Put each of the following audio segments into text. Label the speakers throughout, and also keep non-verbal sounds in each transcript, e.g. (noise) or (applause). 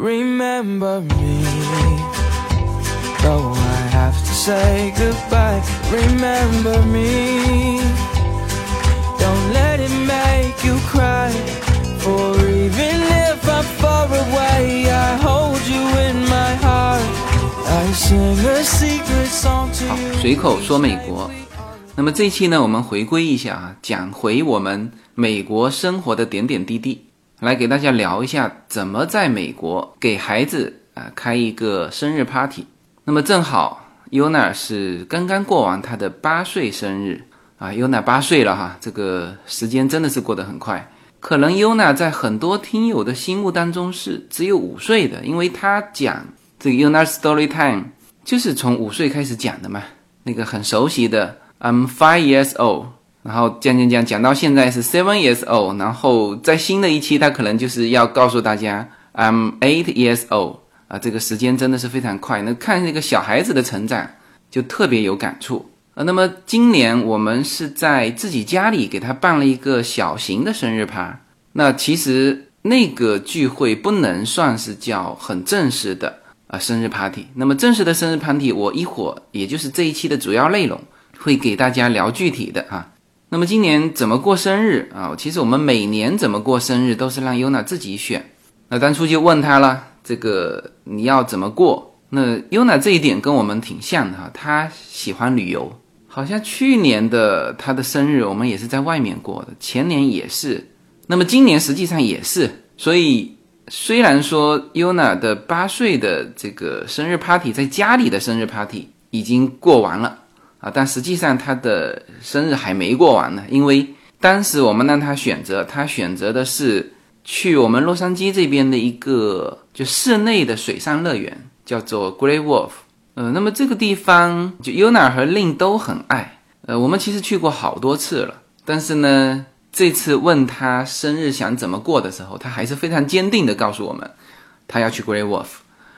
Speaker 1: remember me. Though I have to say goodbye, remember me. Don't let it make you cry. For even if I'm far away, I hold you in my heart. I sing a secret song to
Speaker 2: 好
Speaker 1: ，you.
Speaker 2: 随口说美国。那么这一期呢，我们回归一下啊，讲回我们美国生活的点点滴滴，来给大家聊一下怎么在美国给孩子啊开一个生日 party。那么正好 Yuna 是刚刚过完她的八岁生日啊，Yuna 八岁了哈，这个时间真的是过得很快。可能 Yuna 在很多听友的心目当中是只有五岁的，因为她讲这个 Yuna Story Time 就是从五岁开始讲的嘛，那个很熟悉的 I'm five years old，然后讲讲讲讲到现在是 seven years old，然后在新的一期他可能就是要告诉大家 I'm eight years old 啊，这个时间真的是非常快，那看那个小孩子的成长就特别有感触。呃，那么今年我们是在自己家里给他办了一个小型的生日趴。那其实那个聚会不能算是叫很正式的啊、生日 party。那么正式的生日 party，我一会儿也就是这一期的主要内容会给大家聊具体的啊。那么今年怎么过生日啊？其实我们每年怎么过生日都是让 Yuna 自己选。那当初就问他了，这个你要怎么过？那 Yuna 这一点跟我们挺像的哈，他喜欢旅游。好像去年的他的生日我们也是在外面过的，前年也是，那么今年实际上也是。所以虽然说 Yuna 的八岁的这个生日 party 在家里的生日 party 已经过完了啊，但实际上他的生日还没过完呢，因为当时我们让他选择，他选择的是去我们洛杉矶这边的一个就室内的水上乐园，叫做 Grey Wolf。呃，那么这个地方就 Yuna 和 Lin 都很爱。呃，我们其实去过好多次了，但是呢，这次问他生日想怎么过的时候，他还是非常坚定的告诉我们，他要去 Grey Wolf。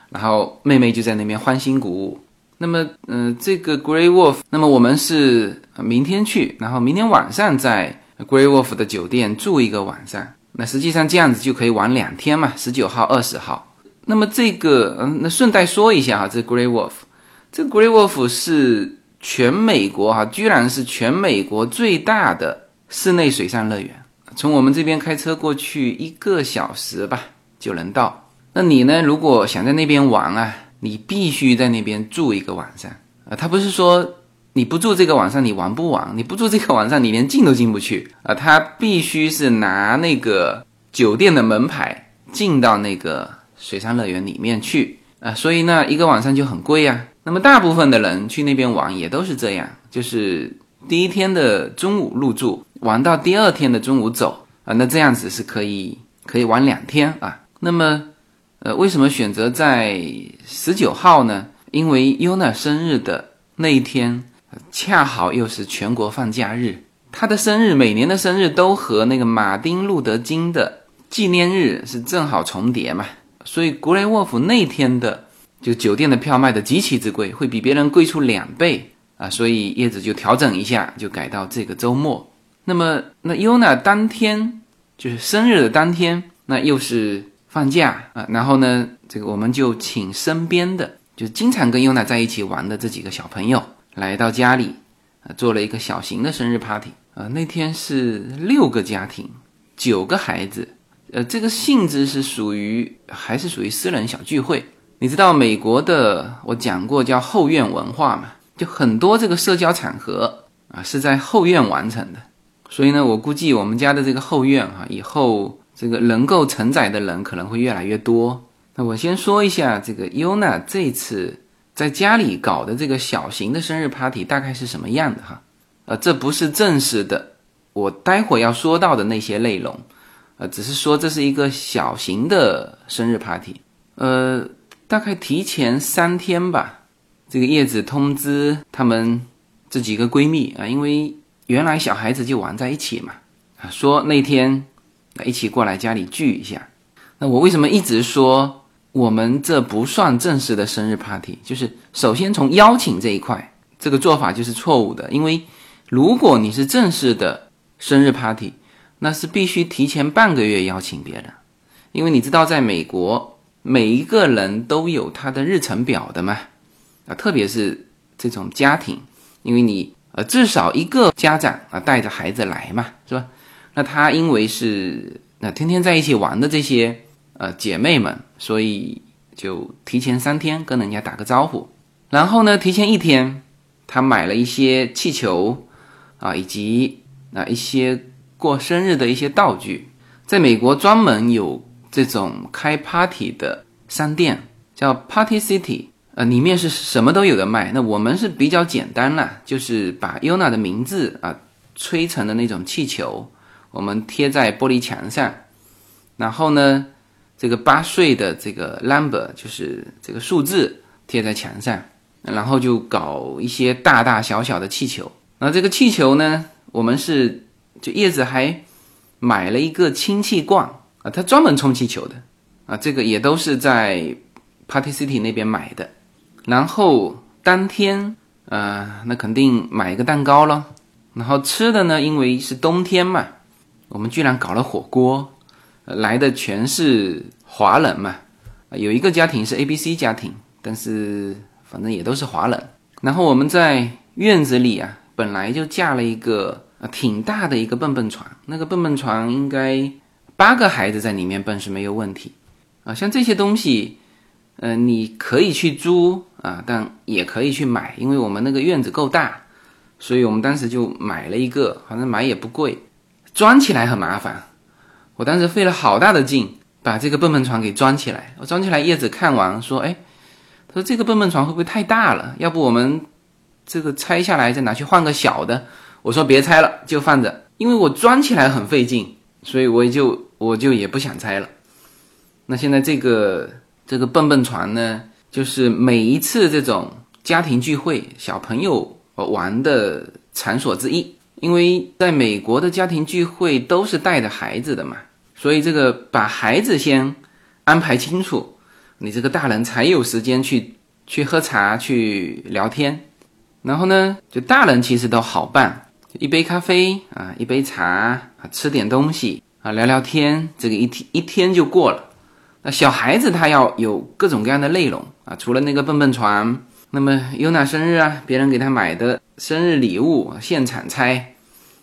Speaker 2: 然后妹妹就在那边欢欣鼓舞。那么，嗯、这个 Great Wolf，那么我们是明天去，然后明天晚上在 Great Wolf 的酒店住一个晚上。那实际上这样子就可以玩两天嘛，十九号、二十号。那么这个，嗯，那顺带说一下哈，这 Great Wolf，这 Great Wolf 是全美国哈，居然是全美国最大的室内水上乐园。从我们这边开车过去一个小时吧就能到。那你呢，如果想在那边玩啊，你必须在那边住一个晚上啊。他不是说你不住这个晚上你玩不玩，你不住这个晚上你连进都进不去啊。他必须是拿那个酒店的门牌进到那个水上乐园里面去啊，所以呢，一个晚上就很贵啊。那么大部分的人去那边玩也都是这样，就是第一天的中午入住，玩到第二天的中午走啊，那这样子是可以可以玩两天啊。那么，呃，为什么选择在十九号呢？因为 Yuna 生日的那一天，恰好又是全国放假日。他的生日每年的生日都和那个马丁路德金的纪念日是正好重叠嘛，所以格雷沃夫那天的就酒店的票卖的极其之贵，会比别人贵出两倍啊，所以叶子就调整一下，就改到这个周末。那么那 Yuna 当天就是生日的当天，那又是放假啊，然后呢，这个我们就请身边的就经常跟优娜在一起玩的这几个小朋友来到家里，啊，做了一个小型的生日 party 啊。那天是六个家庭，九个孩子，呃，这个性质是属于还是属于私人小聚会。你知道美国的我讲过叫后院文化嘛？就很多这个社交场合啊是在后院完成的。所以呢，我估计我们家的这个后院哈、以后这个能够承载的人可能会越来越多。那我先说一下这个 Yuna 这次在家里搞的这个小型的生日 party 大概是什么样的哈？呃，这不是正式的，我待会要说到的那些内容，呃，只是说这是一个小型的生日 party。呃，大概提前三天吧，这个叶子通知她们这几个闺蜜啊，因为原来小孩子就玩在一起嘛，啊，说那天那一起过来家里聚一下。那我为什么一直说我们这不算正式的生日 party？就是首先从邀请这一块，这个做法就是错误的，因为如果你是正式的生日 party，那是必须提前半个月邀请别人，因为你知道在美国，每一个人都有他的日程表的嘛，啊，特别是这种家庭，因为你呃至少一个家长啊带着孩子来嘛，是吧？那他因为是那天天在一起玩的这些呃姐妹们，所以就提前三天跟人家打个招呼，然后呢，提前一天他买了一些气球啊，以及啊一些过生日的一些道具。在美国专门有这种开 party 的商店，叫 Party City，呃，里面是什么都有的卖。那我们是比较简单了，就是把 Yuna 的名字啊吹成的那种气球，我们贴在玻璃墙上，然后呢，这个八岁的这个 number 就是这个数字贴在墙上，然后就搞一些大大小小的气球。那这个气球呢，我们是就叶子还。买了一个氢气罐啊，他专门充气球的啊，这个也都是在 Party City 那边买的。然后当天啊，那肯定买一个蛋糕了。然后吃的呢，因为是冬天嘛，我们居然搞了火锅，来的全是华人嘛。有一个家庭是 A B C 家庭，但是反正也都是华人。然后我们在院子里啊，本来就架了一个。挺大的一个蹦蹦床，那个蹦蹦床应该八个孩子在里面蹦是没有问题啊。像这些东西，呃，你可以去租啊，但也可以去买，因为我们那个院子够大，所以我们当时就买了一个，反正买也不贵，装起来很麻烦。我当时费了好大的劲把这个蹦蹦床给装起来。我装起来，叶子看完说：“哎，他说这个蹦蹦床会不会太大了？要不我们这个拆下来再拿去换个小的？”我说别拆了，就放着，因为我装起来很费劲，所以我就我就也不想拆了。那现在这个这个蹦蹦床呢，就是每一次这种家庭聚会，小朋友玩的场所之一。因为在美国的家庭聚会都是带着孩子的嘛，所以这个把孩子先安排清楚，你这个大人才有时间去去喝茶去聊天。然后呢，就大人其实都好办。一杯咖啡啊，一杯茶啊，吃点东西啊，聊聊天，这个一天一天就过了。那小孩子他要有各种各样的内容啊，除了那个蹦蹦床，那么有哪生日啊，别人给她买的生日礼物，现场拆，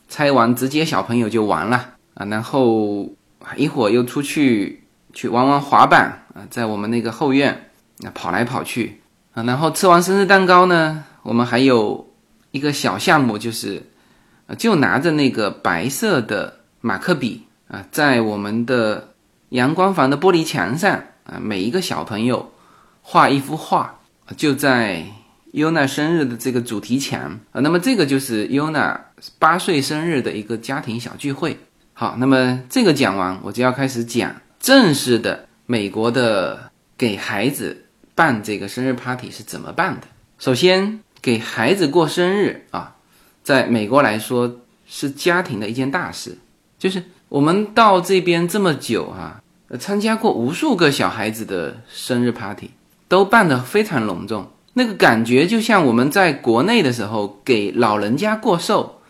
Speaker 2: 拆完直接小朋友就完了啊。然后一会儿又出去去玩玩滑板啊，在我们那个后院啊跑来跑去啊。然后吃完生日蛋糕呢，我们还有一个小项目就是。就拿着那个白色的马克笔啊，在我们的阳光房的玻璃墙上啊，每一个小朋友画一幅画，就在 Yuna 生日的这个主题墙啊。那么这个就是 Yuna 八岁生日的一个家庭小聚会。好，那么这个讲完，我就要开始讲正式的美国的给孩子办这个生日 party 是怎么办的。首先，给孩子过生日啊。在美国来说是家庭的一件大事，就是我们到这边这么久啊，参加过无数个小孩子的生日 party，都办得非常隆重，那个感觉就像我们在国内的时候给老人家过寿，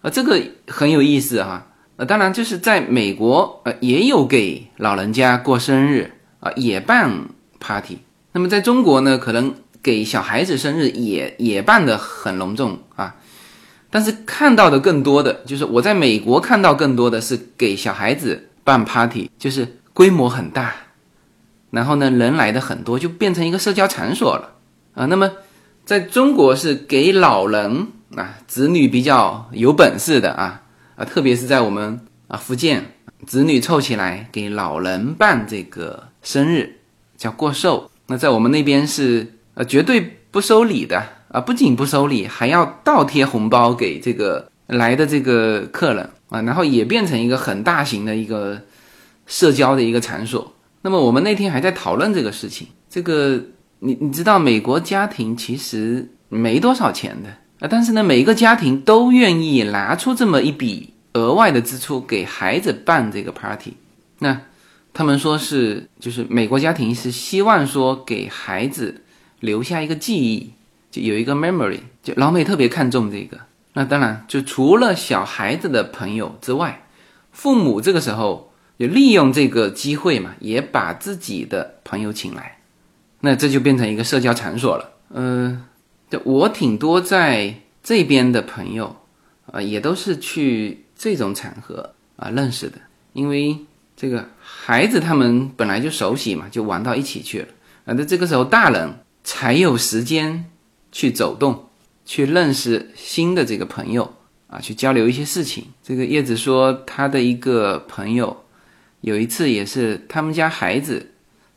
Speaker 2: 啊，这个很有意思哈。呃，当然就是在美国呃也有给老人家过生日啊，也办 party。那么在中国呢，可能给小孩子生日也也办得很隆重啊。但是看到的更多的就是我在美国看到更多的是给小孩子办 party，就是规模很大，然后呢人来的很多，就变成一个社交场所了啊。那么在中国是给老人啊子女比较有本事的啊啊，特别是在我们啊福建，子女凑起来给老人办这个生日叫过寿。那在我们那边是呃绝对不收礼的。啊，不仅不收礼，还要倒贴红包给这个来的这个客人啊，然后也变成一个很大型的一个社交的一个场所。那么我们那天还在讨论这个事情，这个你你知道，美国家庭其实没多少钱的啊，但是呢，每一个家庭都愿意拿出这么一笔额外的支出给孩子办这个 party。那他们说是，就是美国家庭是希望说给孩子留下一个记忆。就有一个 memory，就老美特别看重这个。那当然，就除了小孩子的朋友之外，父母这个时候就利用这个机会嘛，也把自己的朋友请来，那这就变成一个社交场所了。嗯呃，我挺多在这边的朋友啊，也都是去这种场合啊认识的，因为这个孩子他们本来就熟悉嘛，就玩到一起去了啊。那这个时候大人才有时间去走动，去认识新的这个朋友啊，去交流一些事情。这个叶子说他的一个朋友。有一次也是他们家孩子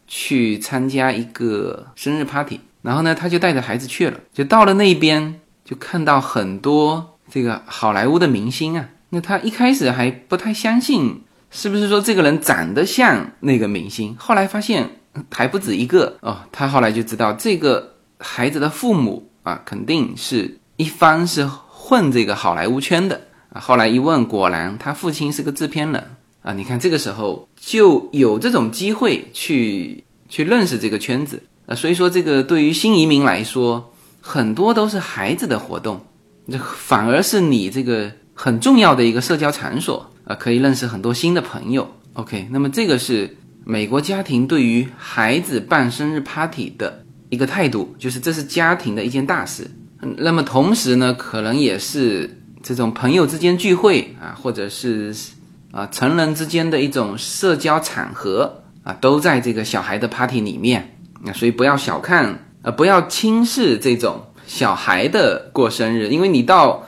Speaker 2: 去参加一个生日 party，然后呢，他就带着孩子去了，就到了那边就看到很多这个好莱坞的明星啊。那他一开始还不太相信，是不是说这个人长得像那个明星？后来发现还不止一个哦。他后来就知道这个孩子的父母啊，肯定是一方是混这个好莱坞圈的啊。后来一问，果然他父亲是个制片人。啊，你看这个时候就有这种机会去去认识这个圈子啊，所以说这个对于新移民来说，很多都是孩子的活动，这反而是你这个很重要的一个社交场所啊，可以认识很多新的朋友。OK，那么这个是美国家庭对于孩子办生日 party 的一个态度，就是这是家庭的一件大事。那么同时呢，可能也是这种朋友之间聚会啊，或者是。啊，成人之间的一种社交场合啊，都在这个小孩的 party 里面啊，所以不要小看，呃，不要轻视这种小孩的过生日，因为你到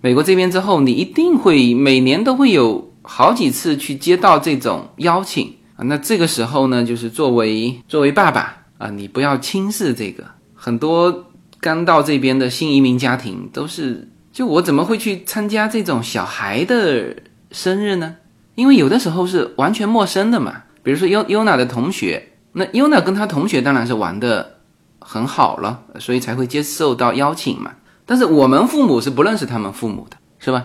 Speaker 2: 美国这边之后，你一定会每年都会有好几次去接到这种邀请啊。那这个时候呢，就是作为作为爸爸啊，你不要轻视这个。很多刚到这边的新移民家庭都是，就我怎么会去参加这种小孩的？生日呢？因为有的时候是完全陌生的嘛。比如说优优娜的同学，那优娜跟她同学当然是玩的很好了，所以才会接受到邀请嘛。但是我们父母是不认识他们父母的，是吧？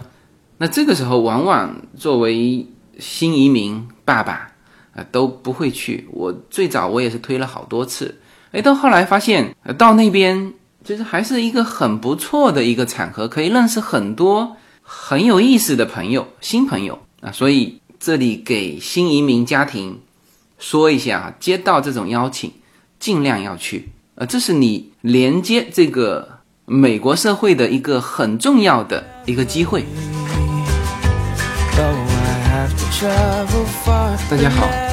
Speaker 2: 那这个时候往往作为新移民爸爸啊都不会去。我最早我也是推了好多次，哎，到后来发现呃到那边其实还是一个很不错的一个场合，可以认识很多。很有意思的朋友，新朋友啊，所以这里给新移民家庭说一下啊，接到这种邀请，尽量要去，呃，这是你连接这个美国社会的一个很重要的一个机会。大家好，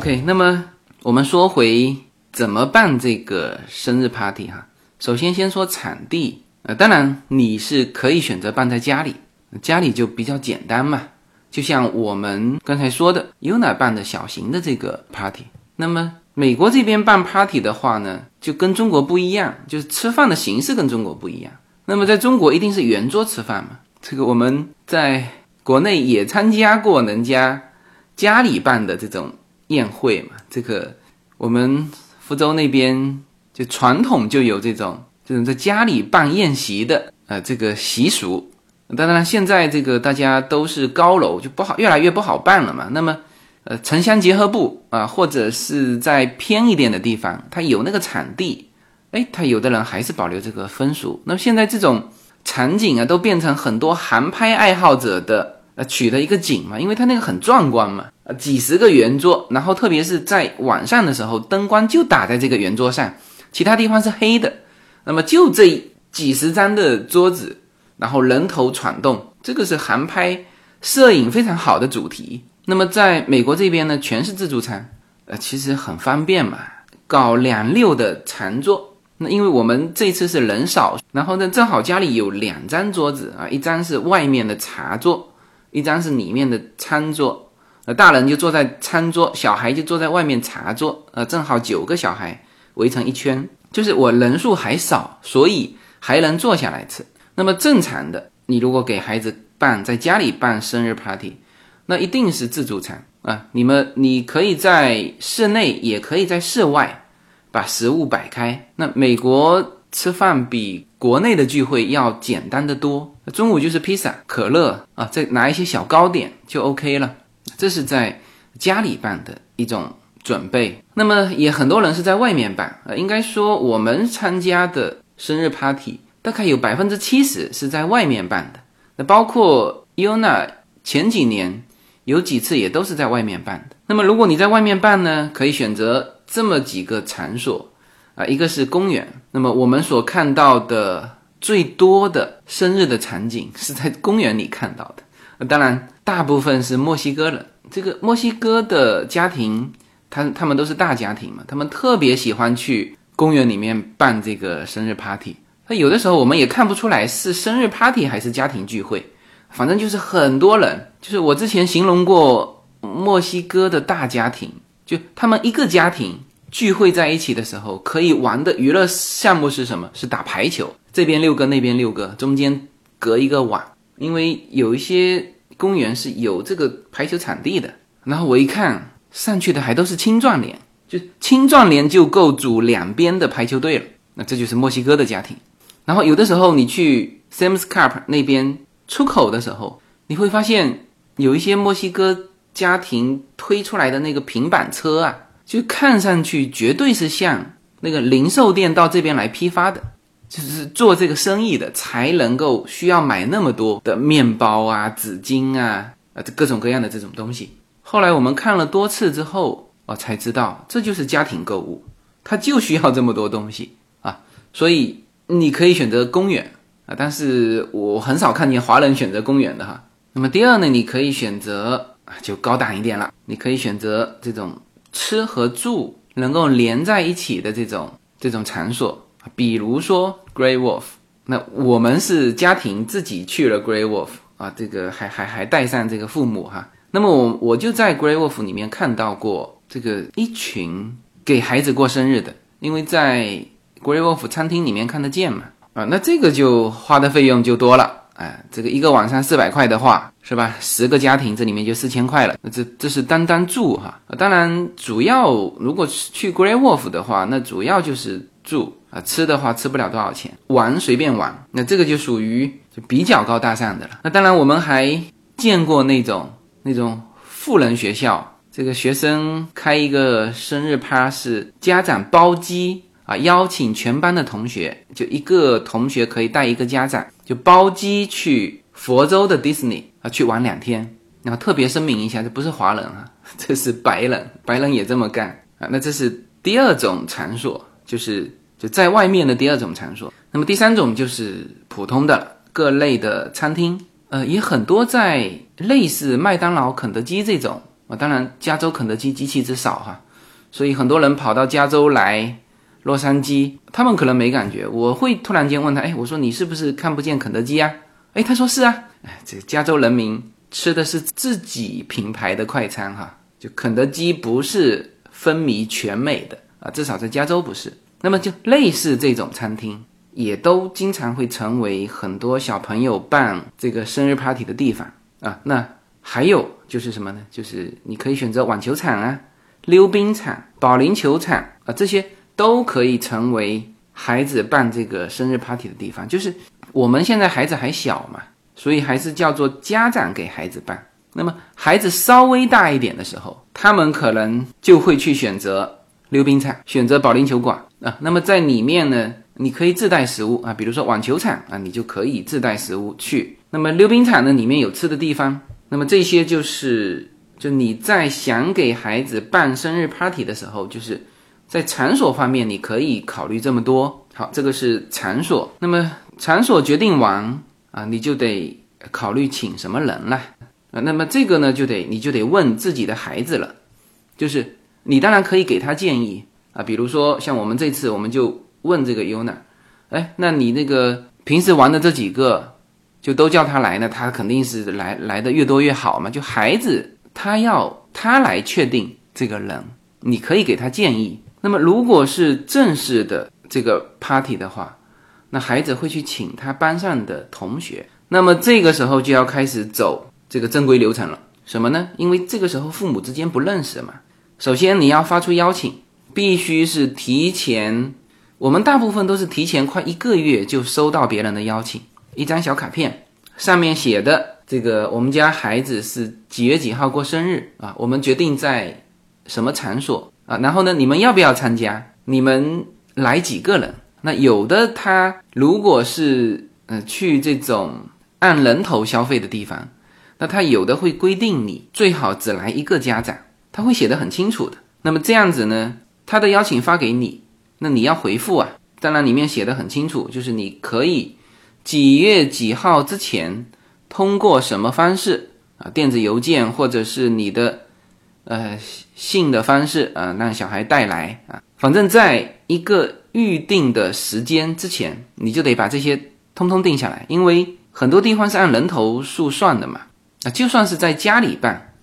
Speaker 2: OK，那么我们说回怎么办这个生日 party 哈。首先先说场地，呃，当然你是可以选择办在家里，家里就比较简单嘛。就像我们刚才说的，UNA 办的小型的这个 party。那么美国这边办 party 的话呢，就跟中国不一样，就是吃饭的形式跟中国不一样。那么在中国一定是圆桌吃饭嘛。这个我们在国内也参加过人家家里办的这种。宴会嘛，这个我们福州那边就传统就有这种这种在家里办宴席的呃这个习俗。当然现在这个大家都是高楼，就不好越来越不好办了嘛。那么呃城乡结合部啊，或者是在偏一点的地方，它有那个场地，哎，他有的人还是保留这个风俗。那么现在这种场景啊，都变成很多航拍爱好者的取的一个景嘛，因为它那个很壮观嘛。几十个圆桌，然后特别是在晚上的时候，灯光就打在这个圆桌上，其他地方是黑的。那么就这几十张的桌子，然后人头攒动，这个是航拍摄影非常好的主题。那么在美国这边呢，全是自助餐，呃，其实很方便嘛。搞两溜的长桌。那因为我们这次是人少，然后呢，正好家里有两张桌子啊，一张是外面的茶桌，一张是里面的餐桌。呃，大人就坐在餐桌，小孩就坐在外面茶桌。呃，正好九个小孩围成一圈，就是我人数还少，所以还能坐下来吃。那么正常的，你如果给孩子办在家里办生日 party，那一定是自助餐啊。你们你可以在室内，也可以在室外。把食物摆开，那美国吃饭比国内的聚会要简单的多。中午就是披萨、可乐啊，再拿一些小糕点就 OK 了。这是在家里办的一种准备。那么也很多人是在外面办啊，应该说我们参加的生日 party 大概有百分之七十是在外面办的。那包括 Yuna 前几年有几次也都是在外面办的。那么如果你在外面办呢，可以选择。这么几个场所啊，一个是公园。那么我们所看到的最多的生日的场景 (laughs) 是在公园里看到的。当然，大部分是墨西哥人。这个墨西哥的家庭，他他们都是大家庭嘛，他们特别喜欢去公园里面办这个生日 party。那有的时候我们也看不出来是生日 party 还是家庭聚会，反正就是很多人。就是我之前形容过墨西哥的大家庭。就他们一个家庭聚会在一起的时候，可以玩的娱乐项目是什么？是打排球，这边六个，那边六个，中间隔一个网。因为有一些公园是有这个排球场地的。然后我一看上去的还都是青壮年，就青壮年就够组两边的排球队了。那这就是墨西哥的家庭。然后有的时候你去 Sam's Club 那边出口的时候，你会发现有一些墨西哥。家庭推出来的那个平板车啊，就看上去绝对是像那个零售店到这边来批发的，就是做这个生意的才能够需要买那么多的面包啊、纸巾啊、啊各种各样的这种东西。后来我们看了多次之后，我才知道这就是家庭购物，它就需要这么多东西啊。所以你可以选择公园啊，但是我很少看见华人选择公园的哈。那么第二呢，你可以选择啊。就高档一点了，你可以选择这种吃和住能够连在一起的这种这种场所，比如说 Grey Wolf。那我们是家庭自己去了 Grey Wolf 啊，这个还还还带上这个父母哈。那么我我就在 Grey Wolf 里面看到过这个一群给孩子过生日的，因为在 Grey Wolf 餐厅里面看得见嘛啊，那这个就花的费用就多了。哎，这个一个晚上四百块的话，是吧？十个家庭这里面就四千块了。那这这是单单住哈。当然，主要如果去 Grey Wolf 的话，那主要就是住啊。吃的话吃不了多少钱，玩随便玩。那这个就属于就比较高大上的了。那当然，我们还见过那种那种富人学校，这个学生开一个生日趴是家长包机。啊，邀请全班的同学，就一个同学可以带一个家长，就包机去佛州的迪士尼啊，去玩两天。然后特别声明一下，这不是华人啊，(laughs) 这是白人，白人也这么干啊。那这是第二种场所，就是就在外面的第二种场所。那么第三种就是普通的各类的餐厅，呃，也很多在类似麦当劳、肯德基这种啊。当然，加州肯德基极其之少哈，所以很多人跑到加州来。洛杉矶，他们可能没感觉。我会突然间问他：“哎，我说你是不是看不见肯德基啊？”哎，他说是啊。哎，这加州人民吃的是自己品牌的快餐哈，就肯德基不是风靡全美的啊，至少在加州不是。那么就类似这种餐厅，也都经常会成为很多小朋友办这个生日 party 的地方啊。那还有就是什么呢？就是你可以选择网球场啊、溜冰场、保龄球场啊这些。都可以成为孩子办这个生日 party 的地方，就是我们现在孩子还小嘛，所以还是叫做家长给孩子办。那么孩子稍微大一点的时候，他们可能就会去选择溜冰场，选择保龄球馆啊。那么在里面呢，你可以自带食物啊，比如说网球场啊，你就可以自带食物去。那么溜冰场呢，里面有吃的地方。那么这些就是就你在想给孩子办生日 party 的时候，就是。在场所方面，你可以考虑这么多。好，这个是场所。那么场所决定完啊，你就得考虑请什么人了啊。那么这个呢，就得你就得问自己的孩子了。就是你当然可以给他建议啊，比如说像我们这次，我们就问这个 Yuna，哎，那你那个平时玩的这几个，就都叫他来呢，他肯定是来来的越多越好嘛。就孩子他要他来确定这个人，你可以给他建议。那么如果是正式的这个 party 的话，那孩子会去请他班上的同学。那么这个时候就要开始走这个正规流程了。什么呢？因为这个时候父母之间不认识嘛。首先你要发出邀请，必须是提前。我们大部分都是提前快一个月就收到别人的邀请，一张小卡片，上面写的这个我们家孩子是几月几号过生日啊？我们决定在什么场所啊？然后呢，你们要不要参加？你们来几个人？那有的他如果是呃去这种按人头消费的地方，那他有的会规定你最好只来一个家长，他会写的很清楚的。那么这样子呢，他的邀请发给你。那你要回复啊，当然里面写的很清楚，就是你可以几月几号之前通过什么方式啊，电子邮件或者是你的呃信的方式啊，让小孩带来啊，反正在一个预定的时间之前，你就得把这些通通定下来，因为很多地方是按人头数算的嘛，啊，就算是在家里办，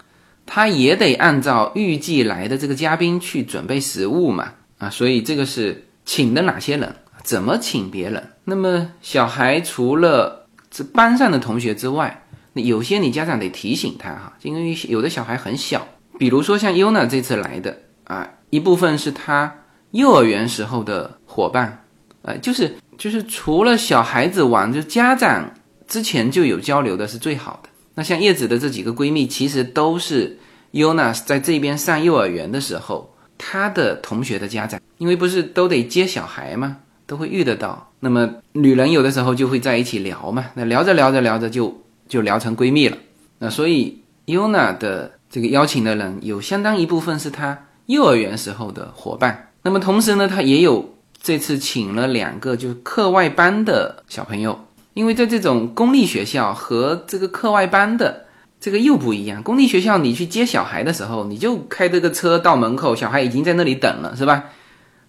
Speaker 2: 他也得按照预计来的这个嘉宾去准备食物嘛。啊，所以这个是请的哪些人？怎么请别人？那么小孩除了这班上的同学之外，那有些你家长得提醒他哈，因为有的小孩很小，比如说像 Yuna 这次来的啊，一部分是他幼儿园时候的伙伴，呃，就是就是除了小孩子玩，就家长之前就有交流的是最好的。那像叶子的这几个闺蜜，其实都是 Yuna 在这边上幼儿园的时候。她的同学的家长，因为不是都得接小孩嘛，都会遇得到。那么女人有的时候就会在一起聊嘛，那聊着聊着聊着就就聊成闺蜜了。那所以 Yuna 的这个邀请的人有相当一部分是他幼儿园时候的伙伴。那么同时呢，他也有这次请了两个就是课外班的小朋友，因为在这种公立学校和这个课外班的。这个又不一样。公立学校，你去接小孩的时候，你就开这个车到门口，小孩已经在那里等了，是吧？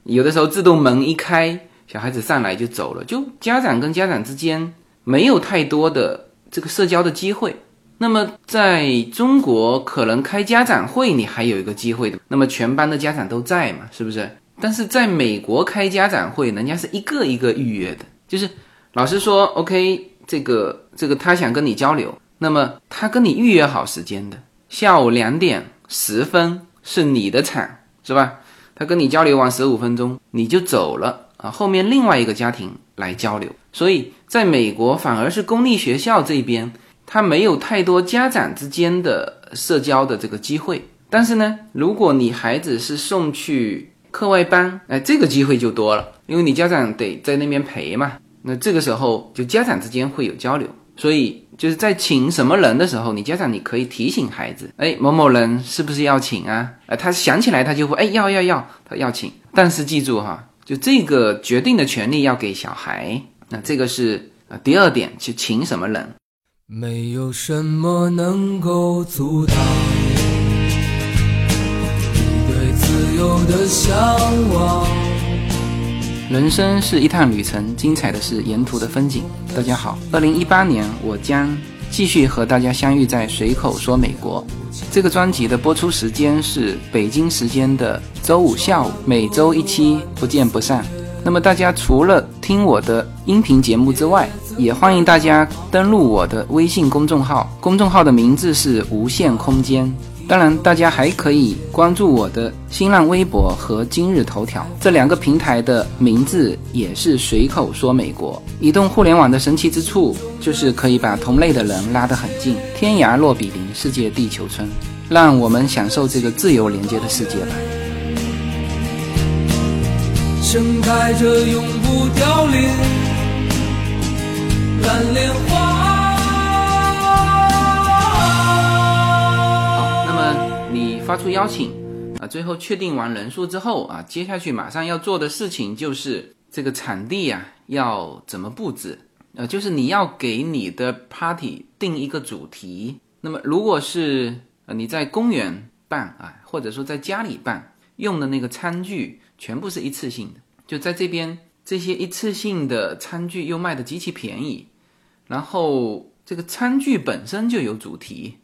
Speaker 2: 有的时候自动门一开，小孩子上来就走了，就家长跟家长之间没有太多的这个社交的机会。那么在中国，可能开家长会你还有一个机会的，那么全班的家长都在嘛，是不是？但是在美国开家长会，人家是一个一个预约的，就是老师说 OK，这个这个他想跟你交流。那么他跟你预约好时间的，下午两点十分是你的场，是吧？他跟你交流完十五分钟，你就走了啊。后面另外一个家庭来交流，所以在美国反而是公立学校这边，他没有太多家长之间的社交的这个机会。但是呢，如果你孩子是送去课外班，哎，这个机会就多了，因为你家长得在那边陪嘛。那这个时候就家长之间会有交流。所以就是在请什么人的时候，你家长你可以提醒孩子，哎，某某人是不是要请啊？呃，他想起来他就会，哎，要要要，他要请。但是记住哈，就这个决定的权利要给小孩。那这个是呃第二点，去请什么人？
Speaker 1: 没有什么能够阻挡你对自由的向往。
Speaker 2: 人生是一趟旅程，精彩的是沿途的风景。大家好，二零一八年我将继续和大家相遇在随口说美国。这个专辑的播出时间是北京时间的周五下午，每周一期，不见不散。那么大家除了听我的音频节目之外，也欢迎大家登录我的微信公众号，公众号的名字是无限空间。当然，大家还可以关注我的新浪微博和今日头条这两个平台的名字也是随口说美国。移动互联网的神奇之处就是可以把同类的人拉得很近，天涯若比邻，世界地球村，让我们享受这个自由连接的世界吧。
Speaker 1: 盛开着永不凋零蓝莲花。
Speaker 2: 好，那么你发出邀请，啊，最后确定完人数之后啊，接下去马上要做的事情就是这个场地呀要怎么布置，呃，就是你要给你的 party 定一个主题。那么如果是呃你在公园办啊，或者说在家里办，用的那个餐具全部是一次性的，就在这边这些一次性的餐具又卖的极其便宜，然后这个餐具本身就有主题，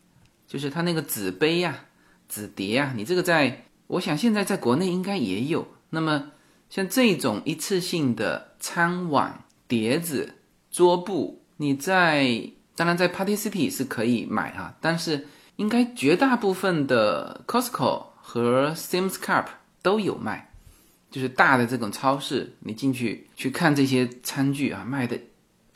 Speaker 2: 就是它那个纸杯呀、纸碟啊，你这个在我想现在在国内应该也有。那么像这种一次性的餐碗、碟子、桌布，你在当然在 Party City 是可以买哈，但是应该绝大部分的 Costco 和 Sam's Club 都有卖，就是大的这种超市，你进去去看这些餐具啊，卖的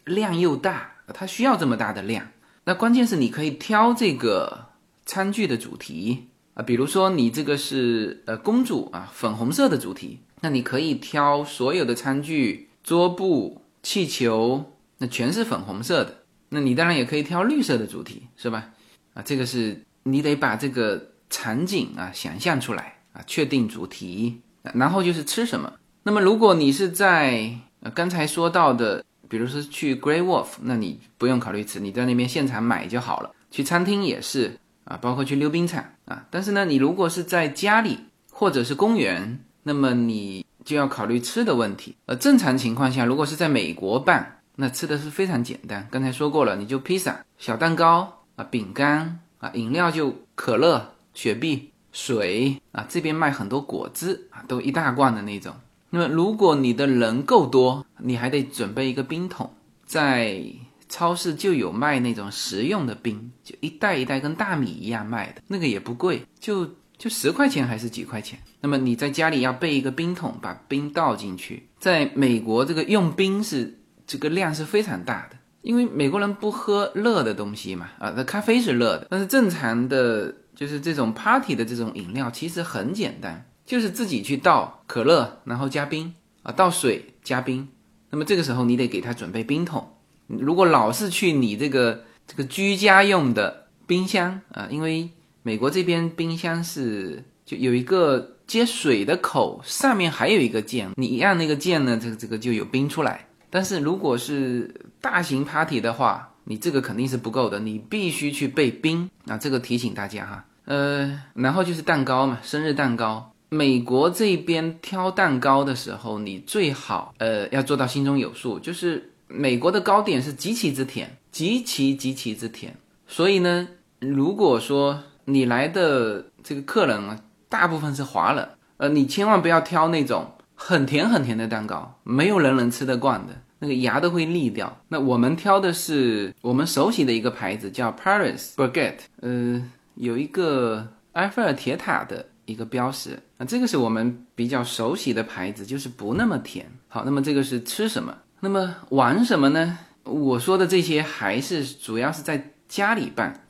Speaker 2: 量又大，它需要这么大的量。那关键是你可以挑这个餐具的主题啊，比如说你这个是呃公主啊，粉红色的主题，那你可以挑所有的餐具、桌布、气球，那全是粉红色的。那你当然也可以挑绿色的主题，是吧？啊，这个是你得把这个场景啊想象出来啊，确定主题，然后就是吃什么。那么如果你是在呃刚才说到的，比如说去 Grey Wolf，那你不用考虑吃，你在那边现场买就好了。去餐厅也是啊，包括去溜冰场啊。但是呢，你如果是在家里或者是公园，那么你就要考虑吃的问题。呃，正常情况下，如果是在美国办。那吃的是非常简单，刚才说过了，你就披萨、小蛋糕啊、饼干啊，饮料就可乐、雪碧、水啊，这边卖很多果汁啊，都一大罐的那种。那么如果你的人够多，你还得准备一个冰桶，在超市就有卖那种食用的冰，就一袋一袋跟大米一样卖的，那个也不贵，就就十块钱还是几块钱。那么你在家里要备一个冰桶，把冰倒进去。在美国，这个用冰是。这个量是非常大的，因为美国人不喝热的东西嘛，啊，那咖啡是热的，但是正常的就是这种 party 的这种饮料其实很简单，就是自己去倒可乐，然后加冰啊，倒水加冰。那么这个时候你得给他准备冰桶。如果老是去你这个这个居家用的冰箱啊，因为美国这边冰箱是就有一个接水的口，上面还有一个键，你一按那个键呢，这个这个就有冰出来。但是如果是大型 party 的话，你这个肯定是不够的，你必须去备冰啊！这个提醒大家哈。呃，然后就是蛋糕嘛，生日蛋糕。美国这边挑蛋糕的时候，你最好呃要做到心中有数，就是美国的糕点是极其之甜，极其极其之甜。所以呢，如果说你来的这个客人啊，大部分是华人，呃，你千万不要挑那种。很甜很甜的蛋糕，没有人能吃得惯的，那个牙都会裂掉。那我们挑的是我们熟悉的一个牌子，叫 Paris Baguette，呃，有一个埃菲尔铁塔的一个标识。那这个是我们比较熟悉的牌子，就是不那么甜。好，那么这个是吃什么？那么玩什么呢？我说的这些还是主要是在家里办。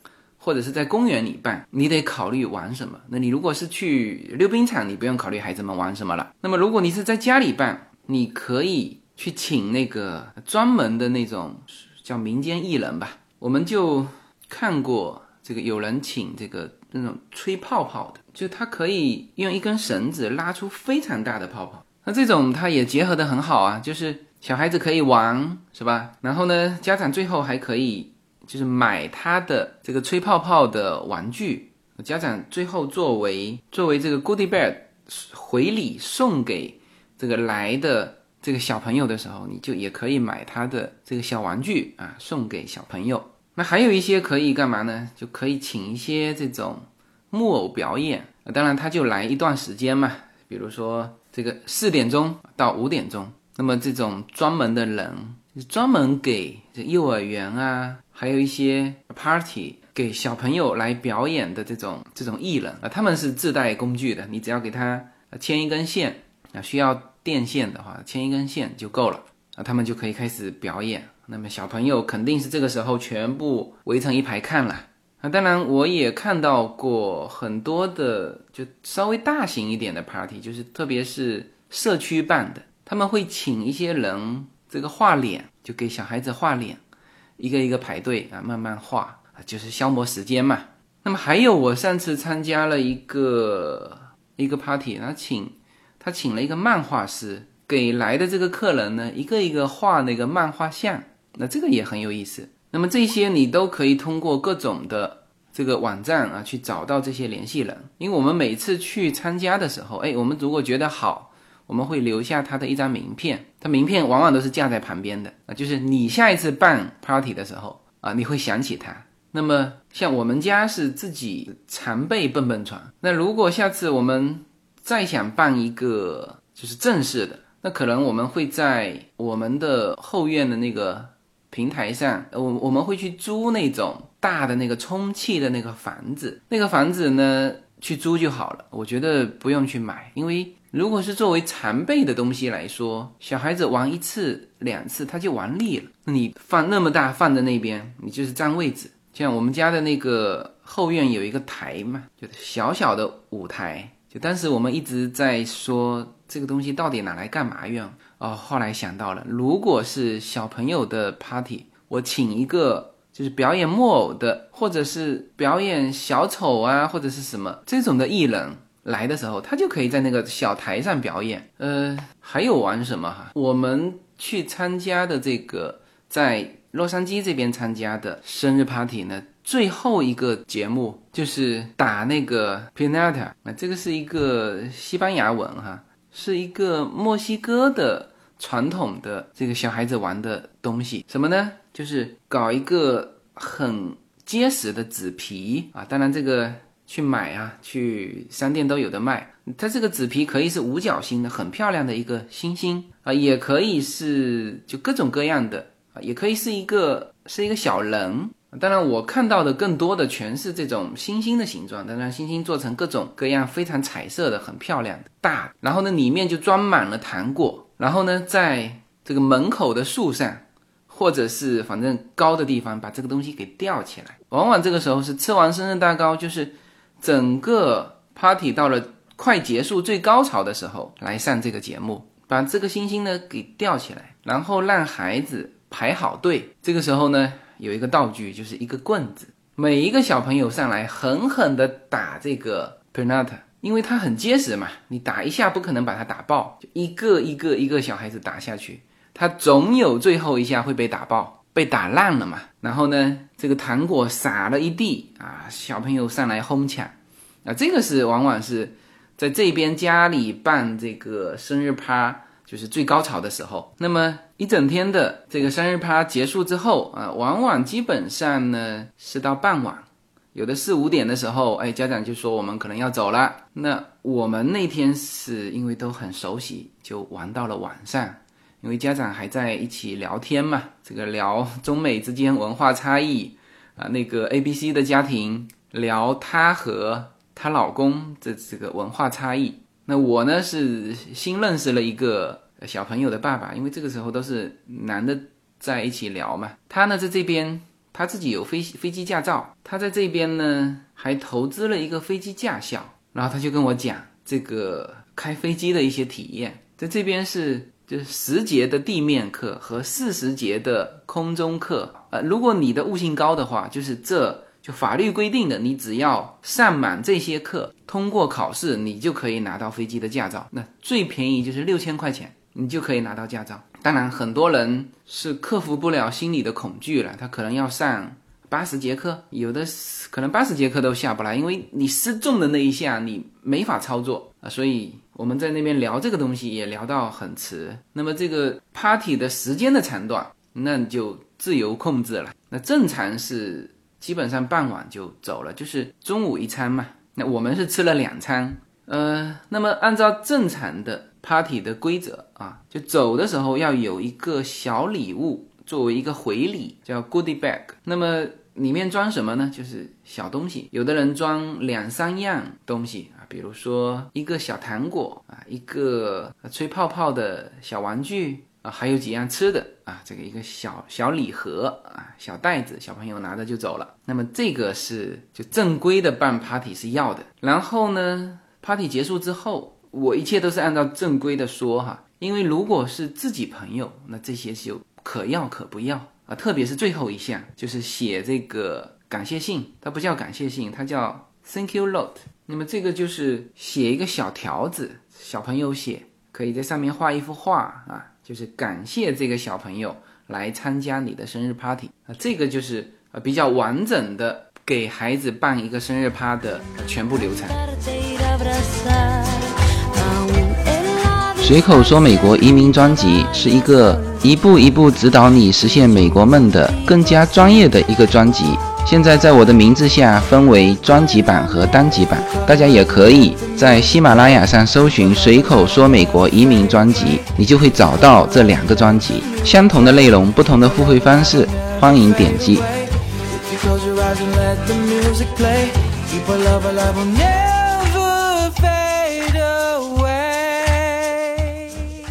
Speaker 2: 或者是在公园里办，你得考虑玩什么。那你如果是去溜冰场，你不用考虑孩子们玩什么了。那么如果你是在家里办，你可以去请那个专门的那种叫民间艺人吧。我们就看过这个有人请这个那种吹泡泡的，就他可以用一根绳子拉出非常大的泡泡。那这种他也结合的很好啊，就是小孩子可以玩，是吧？然后呢，家长最后还可以。就是买他的这个吹泡泡的玩具，家长最后作为作为这个 Goodie Bag 回礼送给这个来的这个小朋友的时候，你就也可以买他的这个小玩具啊，送给小朋友。那还有一些可以干嘛呢？就可以请一些这种木偶表演，当然他就来一段时间嘛，比如说这个四点钟到五点钟，那么这种专门的人专门给这幼儿园啊。还有一些 party 给小朋友来表演的这种这种艺人啊，他们是自带工具的，你只要给他牵一根线啊，需要电线的话，牵一根线就够了啊，他们就可以开始表演。那么小朋友肯定是这个时候全部围成一排看了啊。当然，我也看到过很多的就稍微大型一点的 party，就是特别是社区办的，他们会请一些人这个画脸，就给小孩子画脸。一个一个排队啊，慢慢画啊，就是消磨时间嘛。那么还有，我上次参加了一个一个 party，然后请他请了一个漫画师，给来的这个客人呢，一个一个画那个漫画像。那这个也很有意思。那么这些你都可以通过各种的这个网站啊去找到这些联系人，因为我们每次去参加的时候，哎，我们如果觉得好，我们会留下他的一张名片，他名片往往都是架在旁边的啊，就是你下一次办 party 的时候啊，你会想起他。那么像我们家是自己常备蹦蹦床，那如果下次我们再想办一个就是正式的，那可能我们会在我们的后院的那个平台上，我我们会去租那种大的那个充气的那个房子，那个房子呢去租就好了，我觉得不用去买，因为如果是作为常备的东西来说，小孩子玩一次两次他就玩腻了，你放那么大放在那边，你就是占位置。像我们家的那个后院有一个台嘛，就小小的舞台。就当时我们一直在说这个东西到底拿来干嘛用哦。后来想到了，如果是小朋友的 party，我请一个就是表演木偶的，或者是表演小丑啊，或者是什么这种的艺人来的时候，他就可以在那个小台上表演。呃，还有玩什么哈？我们去参加的这个在。洛杉矶这边参加的生日 party 呢，最后一个节目就是打那个 pinata，那这个是一个西班牙文哈，是一个墨西哥的传统的这个小孩子玩的东西。什么呢？就是搞一个很结实的纸皮啊，当然这个去买啊，去商店都有的卖。它这个纸皮可以是五角星的，很漂亮的一个星星啊，也可以是就各种各样的啊。也可以是一个是一个小人，当然我看到的更多的全是这种星星的形状，当然星星做成各种各样非常彩色的，很漂亮的大，然后呢里面就装满了糖果，然后呢在这个门口的树上，或者是反正高的地方把这个东西给吊起来，往往这个时候是吃完生日蛋糕，就是整个 party 到了快结束最高潮的时候来上这个节目，把这个星星呢给吊起来，然后让孩子。排好队，这个时候呢，有一个道具，就是一个棍子。每一个小朋友上来狠狠地打这个 pinata，因为它很结实嘛，你打一下不可能把它打爆，就一个一个一个小孩子打下去，他总有最后一下会被打爆，被打烂了嘛。然后呢，这个糖果撒了一地啊，小朋友上来哄抢，啊，这个是往往是在这边家里办这个生日趴。就是最高潮的时候，那么一整天的这个生日趴结束之后啊，往往基本上呢是到傍晚，有的四五点的时候，哎，家长就说我们可能要走了。那我们那天是因为都很熟悉，就玩到了晚上，因为家长还在一起聊天嘛，这个聊中美之间文化差异啊，那个 A B C 的家庭聊她和她老公的这个文化差异。那我呢是新认识了一个小朋友的爸爸，因为这个时候都是男的在一起聊嘛。他呢在这边，他自己有飞飞机驾照，他在这边呢还投资了一个飞机驾校，然后他就跟我讲这个开飞机的一些体验。在这边是就是十节的地面课和四十节的空中课，呃，如果你的悟性高的话，就是这。就法律规定的，你只要上满这些课，通过考试，你就可以拿到飞机的驾照。那最便宜就是六千块钱，你就可以拿到驾照。当然，很多人是克服不了心理的恐惧了，他可能要上八十节课，有的可能八十节课都下不来，因为你失重的那一下你没法操作啊。所以我们在那边聊这个东西也聊到很迟。那么这个 party 的时间的长短，那你就自由控制了。那正常是。基本上傍晚就走了，就是中午一餐嘛。那我们是吃了两餐，呃，那么按照正常的 party 的规则啊，就走的时候要有一个小礼物作为一个回礼，叫 goodie bag。那么里面装什么呢？就是小东西，有的人装两三样东西啊，比如说一个小糖果啊，一个吹泡泡的小玩具。还有几样吃的啊，这个一个小小礼盒啊，小袋子，小朋友拿着就走了。那么这个是就正规的办 party 是要的。然后呢，party 结束之后，我一切都是按照正规的说哈，因为如果是自己朋友，那这些就可要可不要啊。特别是最后一项，就是写这个感谢信，它不叫感谢信，它叫 thank you note。那么这个就是写一个小条子，小朋友写，可以在上面画一幅画啊。就是感谢这个小朋友来参加你的生日 party 啊，这个就是呃比较完整的给孩子办一个生日趴的全部流程。随口说美国移民专辑是一个一步一步指导你实现美国梦的更加专业的一个专辑。现在在我的名字下分为专辑版和单集版，大家也可以在喜马拉雅上搜寻“随口说美国移民专辑”，你就会找到这两个专辑，相同的内容，不同的付费方式，欢迎点击。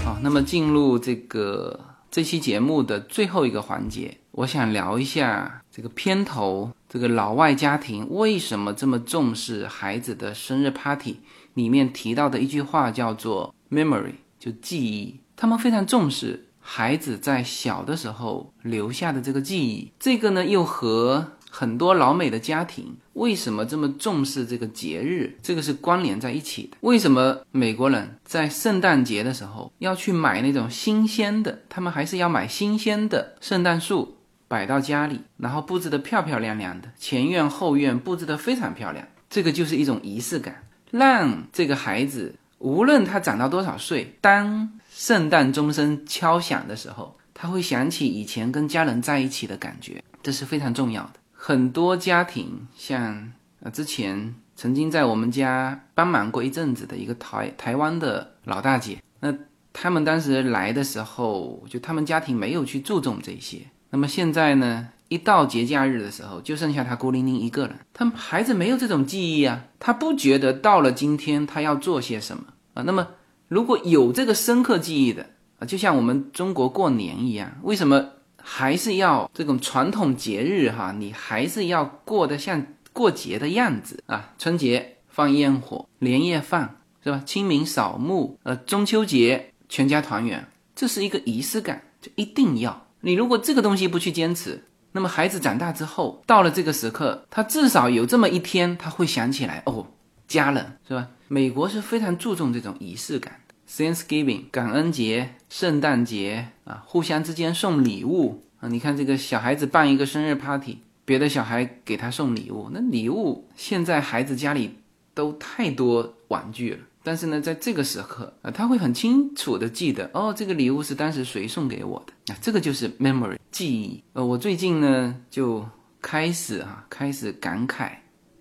Speaker 2: 好，那么进入这个。这期节目的最后一个环节，我想聊一下这个片头，这个老外家庭为什么这么重视孩子的生日 party？里面提到的一句话叫做 “memory”，就记忆。他们非常重视孩子在小的时候留下的这个记忆。这个呢，又和很多老美的家庭为什么这么重视这个节日？这个是关联在一起的。为什么美国人在圣诞节的时候要去买那种新鲜的？他们还是要买新鲜的圣诞树摆到家里，然后布置的漂漂亮亮的，前院后院布置的非常漂亮。这个就是一种仪式感，让这个孩子无论他长到多少岁，当圣诞钟声敲响的时候，他会想起以前跟家人在一起的感觉，这是非常重要的。很多家庭，像呃之前曾经在我们家帮忙过一阵子的一个台台湾的老大姐，那他们当时来的时候，就他们家庭没有去注重这些。那么现在呢，一到节假日的时候，就剩下他孤零零一个人，他们孩子没有这种记忆啊，他不觉得到了今天他要做些什么啊。那么如果有这个深刻记忆的啊，就像我们中国过年一样，为什么？还是要这种传统节日哈，你还是要过得像过节的样子啊！春节放烟火，年夜饭是吧？清明扫墓，呃，中秋节全家团圆，这是一个仪式感，就一定要。你如果这个东西不去坚持，那么孩子长大之后，到了这个时刻，他至少有这么一天，他会想起来哦，家人是吧？美国是非常注重这种仪式感。Thanksgiving 感恩节、圣诞节啊，互相之间送礼物啊。你看这个小孩子办一个生日 party，别的小孩给他送礼物，那礼物现在孩子家里都太多玩具了。但是呢，在这个时刻啊，他会很清楚的记得哦，这个礼物是当时谁送给我的啊，这个就是 memory 记忆。呃，我最近呢就开始啊，开始感慨。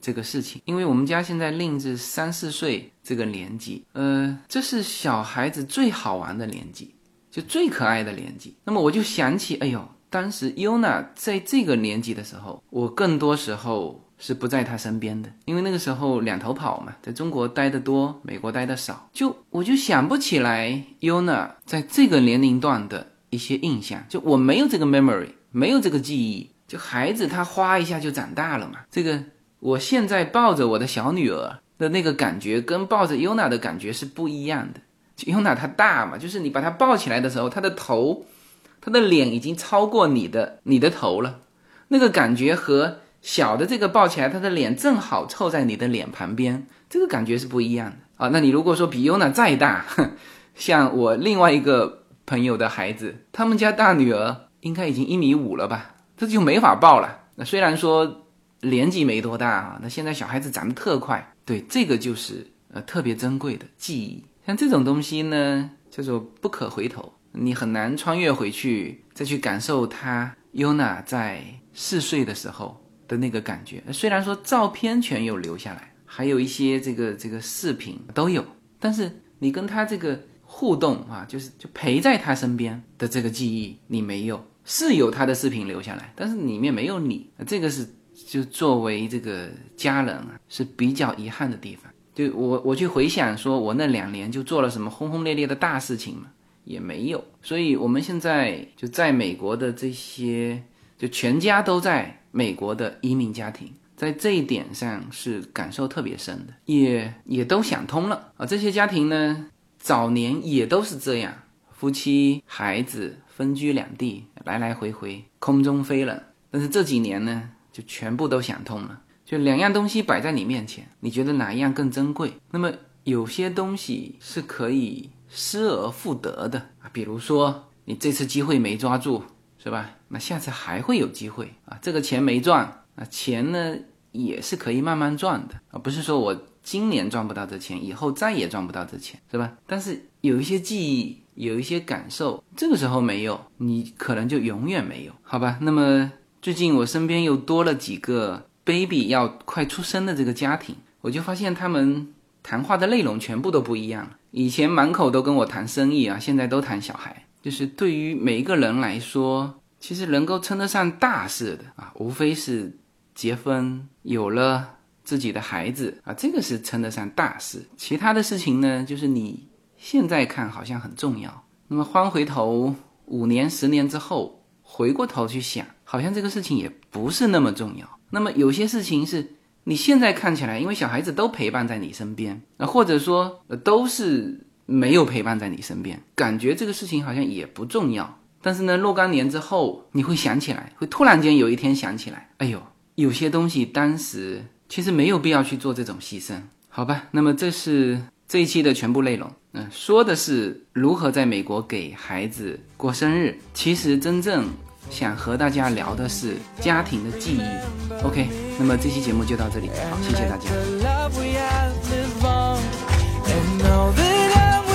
Speaker 2: 这个事情，因为我们家现在令子三四岁这个年纪，呃，这是小孩子最好玩的年纪，就最可爱的年纪。那么我就想起，哎呦，当时 Yuna 在这个年纪的时候，我更多时候是不在他身边的，因为那个时候两头跑嘛，在中国待得多，美国待得少，就我就想不起来 Yuna 在这个年龄段的一些印象，就我没有这个 memory，没有这个记忆。就孩子他哗一下就长大了嘛，这个。我现在抱着我的小女儿的那个感觉，跟抱着 Yuna 的感觉是不一样的。Yuna 她大嘛，就是你把她抱起来的时候，她的头，她的脸已经超过你的你的头了。那个感觉和小的这个抱起来，他的脸正好凑在你的脸旁边，这个感觉是不一样的啊。那你如果说比优娜再大，像我另外一个朋友的孩子，他们家大女儿应该已经一米五了吧，这就没法抱了。那虽然说。年纪没多大啊，那现在小孩子长得特快，对，这个就是呃特别珍贵的记忆。像这种东西呢，叫做不可回头，你很难穿越回去再去感受他优娜在四岁的时候的那个感觉。虽然说照片全有留下来，还有一些这个这个视频都有，但是你跟他这个互动啊，就是就陪在他身边的这个记忆你没有，是有他的视频留下来，但是里面没有你，这个是。就作为这个家人啊，是比较遗憾的地方。就我我去回想，说我那两年就做了什么轰轰烈烈的大事情嘛，也没有。所以我们现在就在美国的这些，就全家都在美国的移民家庭，在这一点上是感受特别深的，也也都想通了啊。这些家庭呢，早年也都是这样，夫妻孩子分居两地，来来回回，空中飞了。但是这几年呢？就全部都想通了，就两样东西摆在你面前，你觉得哪一样更珍贵？那么有些东西是可以失而复得的啊，比如说你这次机会没抓住，是吧？那下次还会有机会啊。这个钱没赚啊，钱呢也是可以慢慢赚的啊，不是说我今年赚不到这钱，以后再也赚不到这钱，是吧？但是有一些记忆，有一些感受，这个时候没有，你可能就永远没有，好吧？那么最近我身边又多了几个 baby 要快出生的这个家庭，我就发现他们谈话的内容全部都不一样了。以前满口都跟我谈生意啊，现在都谈小孩。就是对于每一个人来说，其实能够称得上大事的啊，无非是结婚，有了自己的孩子啊，这个是称得上大事。其他的事情呢，就是你现在看好像很重要，那么翻回头五年、十年之后，回过头去想，好像这个事情也不是那么重要。那么有些事情是你现在看起来，因为小孩子都陪伴在你身边，啊，或者说都是。没有陪伴在你身边，感觉这个事情好像也不重要。但是呢，若干年之后，你会想起来，会突然间有一天想起来，哎呦，有些东西当时其实没有必要去做这种牺牲，好吧？那么这是这一期的全部内容。嗯，说的是如何在美国给孩子过生日。其实真正想和大家聊的是家庭的记忆。OK，那么这期节目就到这里，好，谢谢大家。And now that I'm